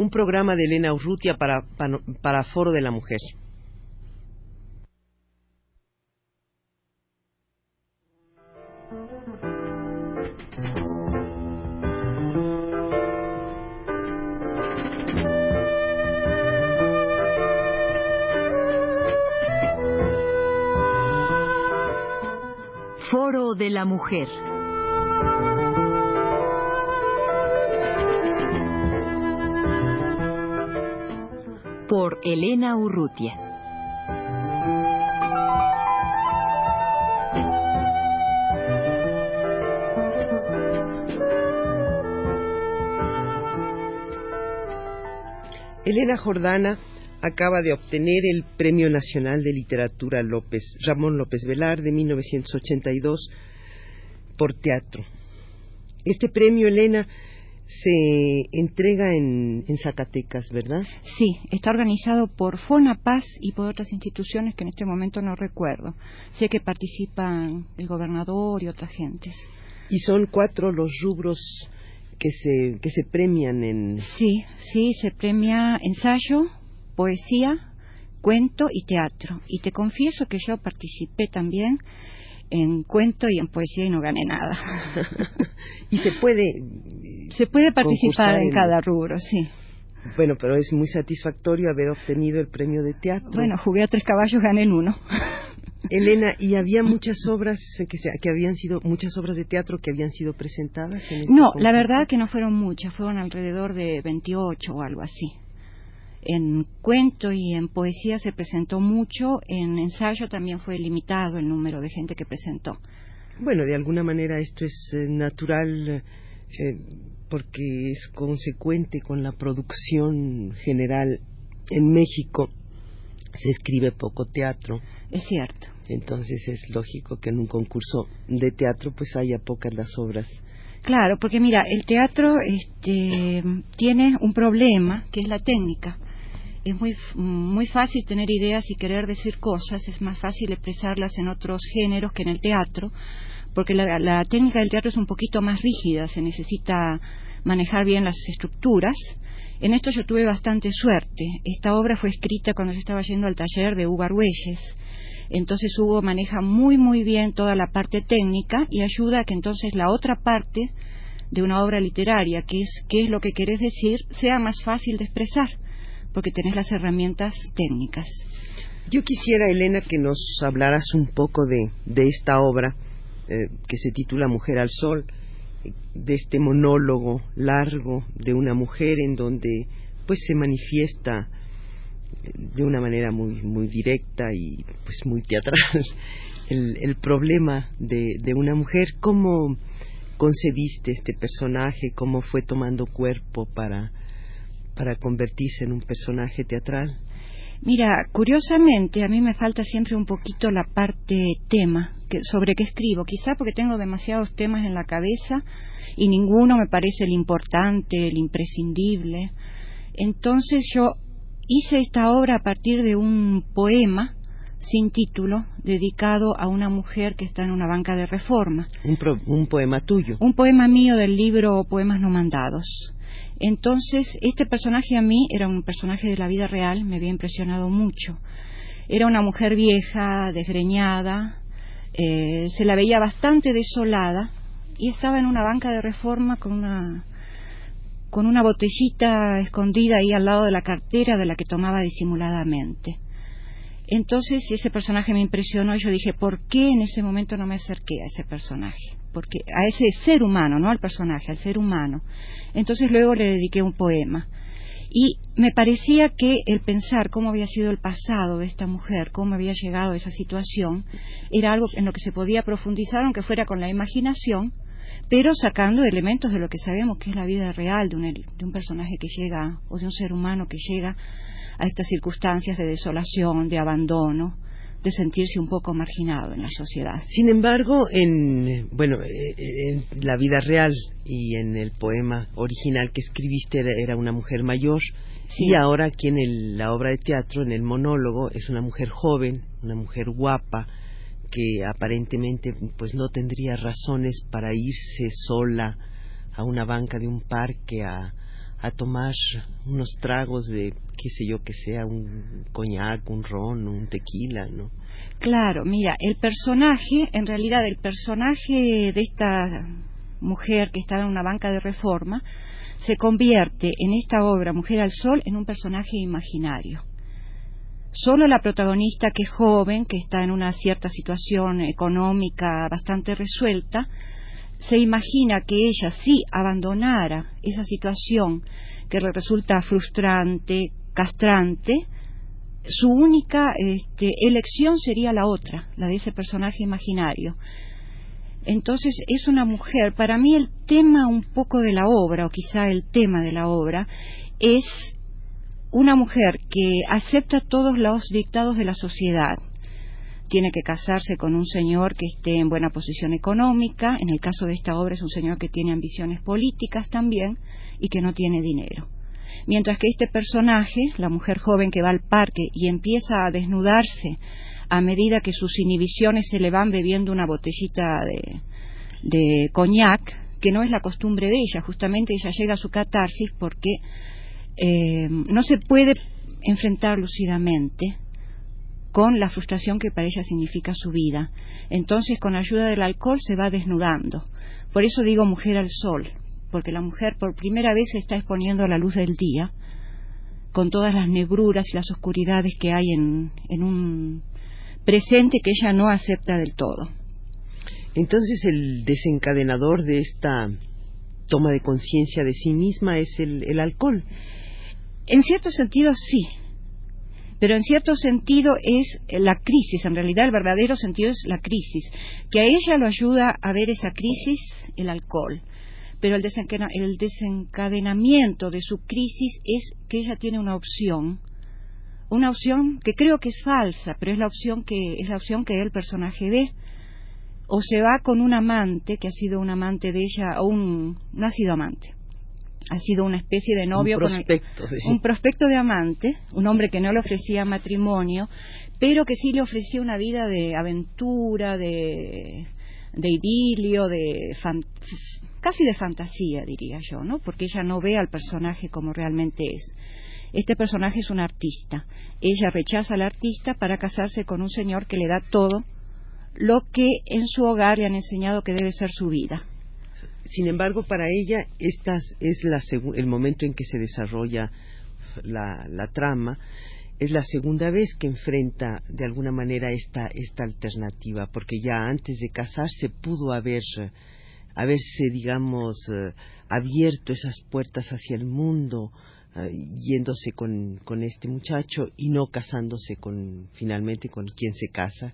un programa de Elena Urrutia para, para Foro de la Mujer. Foro de la Mujer. Por Elena Urrutia. Elena Jordana acaba de obtener el Premio Nacional de Literatura López, Ramón López Velar de 1982 por teatro. Este premio, Elena, se entrega en, Zacatecas, ¿verdad? Sí, está organizado por Fonapaz y por otras instituciones que en este momento no recuerdo. Sé que participan el gobernador y otras gentes. Y son cuatro los rubros que se, que se premian en... Sí, sí, se premia ensayo, poesía, cuento y teatro. Y te confieso que yo participé también en cuento y en poesía y no gané nada. y se puede se puede participar en, cada rubro, sí. Bueno, pero es muy satisfactorio haber obtenido el premio de teatro. Bueno, jugué a tres caballos, gané en uno. Elena, ¿y había muchas obras que, que habían sido muchas obras de teatro que habían sido presentadas? En este no, la verdad que no fueron muchas, fueron alrededor de 28 o algo así en cuento y en poesía se presentó mucho, en ensayo también fue limitado el número de gente que presentó. Bueno, de alguna manera esto es eh, natural eh, porque es consecuente con la producción general en México. Se escribe poco teatro. Es cierto. Entonces es lógico que en un concurso de teatro pues haya pocas las obras Claro, porque mira, el teatro este, tiene un problema que es la técnica es muy, muy fácil tener ideas y querer decir cosas, es más fácil expresarlas en otros géneros que en el teatro, porque la, técnica del teatro es un poquito más rígida, se necesita manejar bien las estructuras. En esto yo tuve bastante suerte. Esta obra fue escrita cuando yo estaba yendo al taller de Hugo Argüelles. Entonces Hugo maneja muy muy bien toda la parte técnica y ayuda a que entonces la otra parte de una obra literaria, que es qué es lo que querés decir, sea más fácil de expresar porque tenés las herramientas técnicas. Yo quisiera, Elena, que nos hablaras un poco de, de esta obra eh, que se titula Mujer al Sol, de este monólogo largo de una mujer en donde pues se manifiesta de una manera muy muy directa y pues muy teatral el, el problema de, de una mujer cómo concebiste este personaje cómo fue tomando cuerpo para para convertirse en un personaje teatral? Mira, curiosamente a mí me falta siempre un poquito la parte tema sobre qué escribo, quizá porque tengo demasiados temas en la cabeza y ninguno me parece el importante, el imprescindible. Entonces yo hice esta obra a partir de un poema sin título dedicado a una mujer que está en una banca de reforma. Un, un poema tuyo. Un poema mío del libro Poemas no mandados. Entonces, este personaje a mí era un personaje de la vida real, me había impresionado mucho. Era una mujer vieja, desgreñada, eh, se la veía bastante desolada y estaba en una banca de reforma con una con una botellita escondida ahí al lado de la cartera de la que tomaba disimuladamente. Entonces ese personaje me impresionó y yo dije, ¿por qué en ese momento no me acerqué a ese personaje? Porque a ese ser humano, no al personaje, al ser humano. Entonces luego le dediqué un poema. Y me parecía que el pensar cómo había sido el pasado de esta mujer, cómo había llegado a esa situación, era algo en lo que se podía profundizar, aunque fuera con la imaginación, pero sacando elementos de lo que sabemos que es la vida real de un, de un personaje que llega, o de un ser humano que llega a estas circunstancias de desolación, de abandono, de sentirse un poco marginado en la sociedad. Sin embargo, en bueno, eh, en la vida real y en el poema original que escribiste era una mujer mayor y ahora aquí en la obra de teatro, en el monólogo, es una mujer joven, una mujer guapa que aparentemente pues no tendría razones para irse sola a una banca de un parque a, a tomar unos tragos de qué sé yo que sea un coñac, un ron, un tequila, ¿no? Claro, mira, el personaje, en realidad el personaje de esta mujer que está en una banca de reforma se convierte en esta obra Mujer al Sol en un personaje imaginario. Solo la protagonista, que es joven, que está en una cierta situación económica bastante resuelta, se imagina que ella si abandonara esa situación que le resulta frustrante, castrante, su única este, elección sería la otra, la de ese personaje imaginario. Entonces es una mujer, para mí el tema un poco de la obra, o quizá el tema de la obra, es una mujer que acepta todos los dictados de la sociedad. Tiene que casarse con un señor que esté en buena posición económica, en el caso de esta obra es un señor que tiene ambiciones políticas también y que no tiene dinero. Mientras que este personaje, la mujer joven que va al parque y empieza a desnudarse a medida que sus inhibiciones se le van bebiendo una botellita de, de coñac, que no es la costumbre de ella, justamente ella llega a su catarsis porque eh, no se puede enfrentar lúcidamente con la frustración que para ella significa su vida. Entonces, con ayuda del alcohol se va desnudando. Por eso digo mujer al sol, porque la mujer por primera vez se está exponiendo a la luz del día, con todas las negruras y las oscuridades que hay en, en un presente que ella no acepta del todo. Entonces, el desencadenador de esta toma de conciencia de sí misma es el alcohol. En cierto sentido, sí. Pero en cierto sentido es la crisis, en realidad el verdadero sentido es la crisis, que a ella lo ayuda a ver esa crisis el alcohol. Pero el, desencadenamiento de su crisis es que ella tiene una opción, una opción que creo que es falsa, pero es la opción que es la opción que el personaje ve. O se va con un amante que ha sido un amante de ella o un no ha sido amante, ha sido una especie de novio un prospecto, con un prospecto de amante, un hombre que no le ofrecía matrimonio, pero que sí le ofrecía una vida de aventura, de, de idilio, de casi de fantasía, diría yo, ¿no? Porque ella no ve al personaje como realmente es. Este personaje es un artista. Ella rechaza al artista para casarse con un señor que le da todo lo que en su hogar le han enseñado que debe ser su vida. Sin embargo, para ella este es el momento en que se desarrolla la, trama, es la segunda vez que enfrenta de alguna manera esta, esta alternativa, porque ya antes de casarse pudo haber, haberse, digamos, eh, abierto esas puertas hacia el mundo, eh, yéndose con, con, este muchacho y no casándose con, finalmente con quien se casa,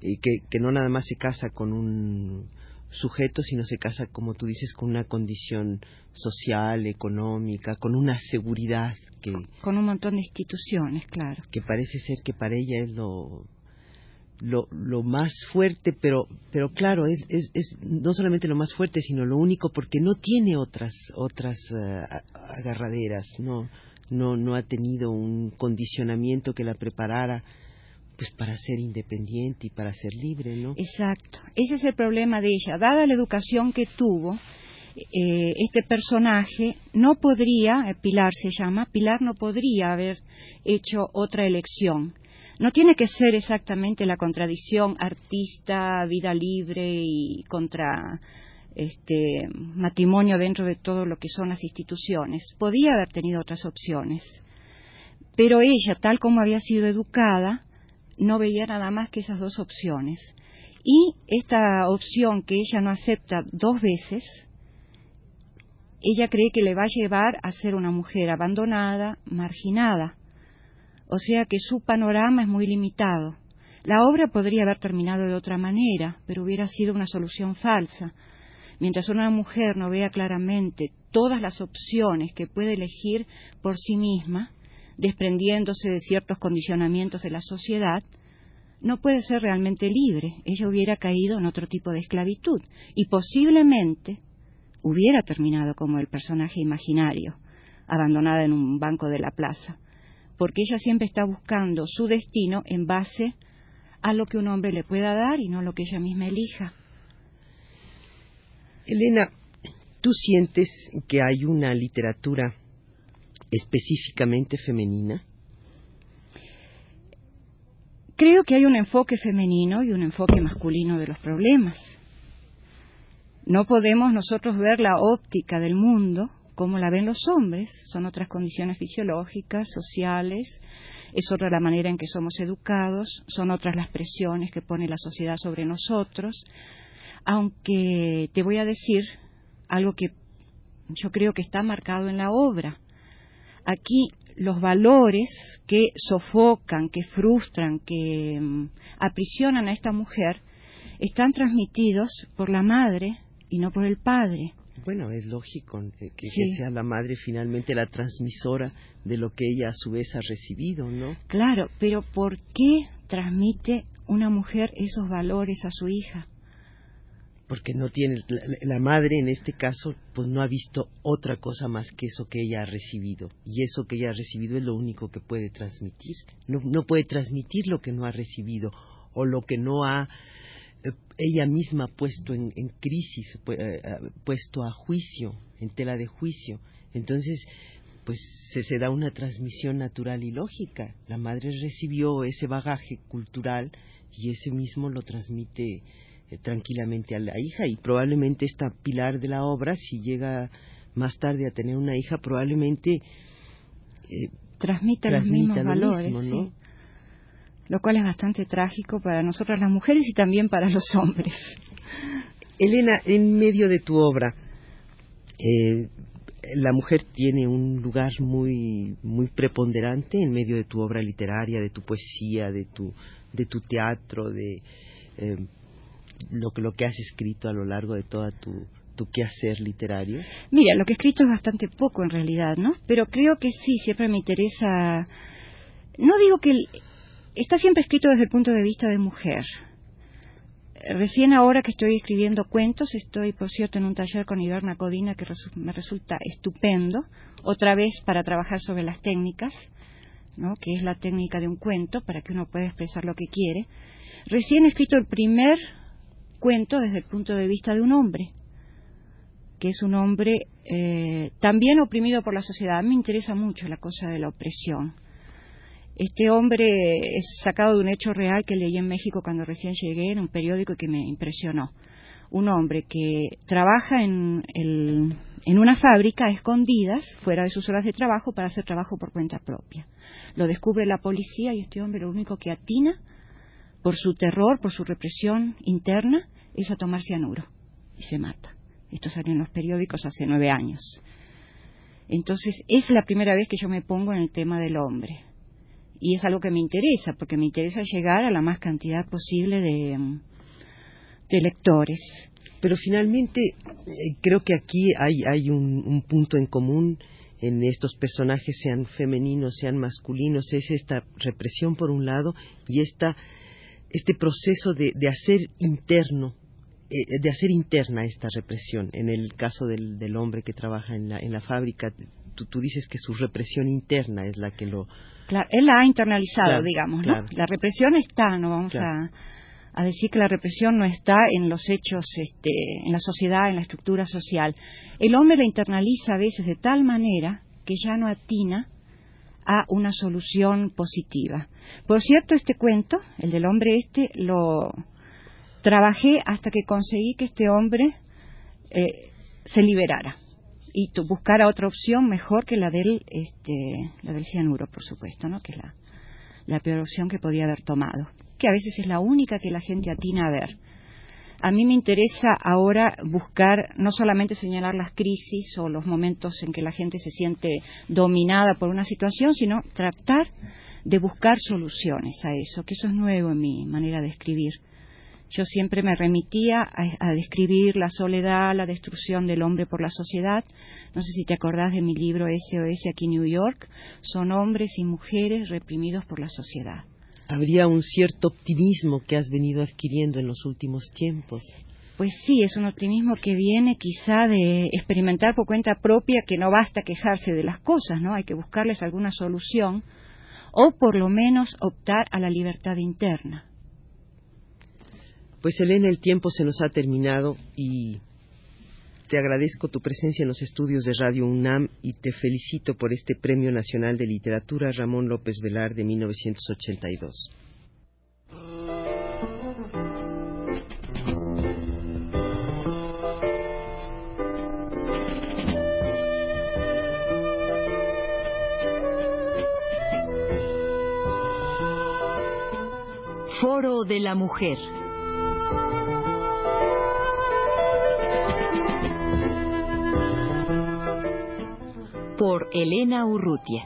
y que, que no nada más se casa con un sujeto, sino se casa, como tú dices, con una condición social, económica, con una seguridad que... Con un montón de instituciones, claro. Que parece ser que para ella es lo, lo, lo más fuerte, pero, pero claro, es, es, es, no solamente lo más fuerte, sino lo único, porque no tiene otras, otras eh, agarraderas, no, no, no ha tenido un condicionamiento que la preparara pues para ser independiente y para ser libre, ¿no? Exacto. Ese es el problema de ella. Dada la educación que tuvo, eh, este personaje no podría, eh, Pilar se llama, Pilar no podría haber hecho otra elección. No tiene que ser exactamente la contradicción artista, vida libre y contra este matrimonio dentro de todo lo que son las instituciones. Podía haber tenido otras opciones. Pero ella, tal como había sido educada, no veía nada más que esas dos opciones. Y esta opción que ella no acepta dos veces, ella cree que le va a llevar a ser una mujer abandonada, marginada. O sea que su panorama es muy limitado. La obra podría haber terminado de otra manera, pero hubiera sido una solución falsa. Mientras una mujer no vea claramente todas las opciones que puede elegir por sí misma, desprendiéndose de ciertos condicionamientos de la sociedad, no puede ser realmente libre. Ella hubiera caído en otro tipo de esclavitud y posiblemente hubiera terminado como el personaje imaginario, abandonada en un banco de la plaza, porque ella siempre está buscando su destino en base a lo que un hombre le pueda dar y no lo que ella misma elija. Elena, ¿tú sientes que hay una literatura específicamente femenina? Creo que hay un enfoque femenino y un enfoque masculino de los problemas. No podemos nosotros ver la óptica del mundo como la ven los hombres. Son otras condiciones fisiológicas, sociales, es otra la manera en que somos educados, son otras las presiones que pone la sociedad sobre nosotros. Aunque te voy a decir algo que yo creo que está marcado en la obra. Aquí los valores que sofocan, que frustran, que mm, aprisionan a esta mujer, están transmitidos por la madre y no por el padre. Bueno, es lógico eh, que, sea la madre finalmente la transmisora de lo que ella a su vez ha recibido, ¿no? Claro, pero ¿por qué transmite una mujer esos valores a su hija? Porque no tiene la, madre en este caso pues no ha visto otra cosa más que eso que ella ha recibido. Y eso que ella ha recibido es lo único que puede transmitir. No, no puede transmitir lo que no ha recibido o lo que no ha eh, ella misma puesto en, crisis eh, eh, puesto a juicio en tela de juicio. Entonces pues se da una transmisión natural y lógica. La madre recibió ese bagaje cultural y ese mismo lo transmite eh, tranquilamente a la hija y probablemente esta pilar de la obra, si llega más tarde a tener una hija, probablemente eh, transmita, los mismos valores, lo cual es bastante trágico para nosotras las mujeres y también para los hombres. Elena, en medio de tu obra, eh, la mujer tiene un lugar muy muy preponderante en medio de tu obra literaria, de tu poesía, de tu de tu teatro, de eh, lo, lo que has escrito a lo largo de toda tu, tu quehacer literario? Mira, lo que he escrito es bastante poco en realidad, ¿no? Pero creo que sí, siempre me interesa. No digo que. Está siempre escrito desde el punto de vista de mujer. Recién ahora que estoy escribiendo cuentos, estoy, por cierto, en un taller con Iberna Codina que me resulta estupendo, otra vez para trabajar sobre las técnicas, ¿no? que es la técnica de un cuento, para que uno pueda expresar lo que quiere. Recién he escrito el primer cuento desde el punto de vista de un hombre, que es un hombre eh, también oprimido por la sociedad. A mí me interesa mucho la cosa de la opresión. Este hombre es sacado de un hecho real que leí en México cuando recién llegué en un periódico y que me impresionó. Un hombre que trabaja en, en una fábrica a escondidas, fuera de sus horas de trabajo, para hacer trabajo por cuenta propia. Lo descubre la policía y este hombre lo único que atina por su terror, por su represión interna, es a tomar cianuro y se mata. Esto salió en los periódicos hace nueve años. Entonces, es la primera vez que yo me pongo en el tema del hombre. Y es algo que me interesa, porque me interesa llegar a la más cantidad posible de, lectores. Pero finalmente, eh, creo que aquí hay, hay un, punto en común en estos personajes, sean femeninos, sean masculinos, es esta represión por un lado y esta este proceso de, de hacer interno, eh, de hacer interna esta represión. En el caso del, del hombre que trabaja en la, en la fábrica, tú, tú, dices que su represión interna es la que lo... Claro, él la ha internalizado, digamos, ¿no? La represión está, no vamos a, a, decir que la represión no está en los hechos, este, en la sociedad, en la estructura social. El hombre la internaliza a veces de tal manera que ya no atina a una solución positiva. Por cierto, este cuento, el del hombre este, lo trabajé hasta que conseguí que este hombre eh, se liberara y buscara otra opción mejor que la del, este, la del cianuro, por supuesto, ¿no? que es la, la peor opción que podía haber tomado, que a veces es la única que la gente atina a ver a mí me interesa ahora buscar no solamente señalar las crisis o los momentos en que la gente se siente dominada por una situación, sino tratar de buscar soluciones a eso, que eso es nuevo en mi manera de escribir. Yo siempre me remitía a, describir la soledad, la destrucción del hombre por la sociedad. No sé si te acordás de mi libro SOS aquí en New York. Son hombres y mujeres reprimidos por la sociedad habría un cierto optimismo que has venido adquiriendo en los últimos tiempos. Pues sí, es un optimismo que viene quizá de experimentar por cuenta propia que no basta quejarse de las cosas, ¿no? Hay que buscarles alguna solución o por lo menos optar a la libertad interna. Pues Elena, el tiempo se nos ha terminado y te agradezco tu presencia en los estudios de Radio UNAM y te felicito por este Premio Nacional de Literatura Ramón López Velar de 1982. Foro de la Mujer. Elena Urrutia.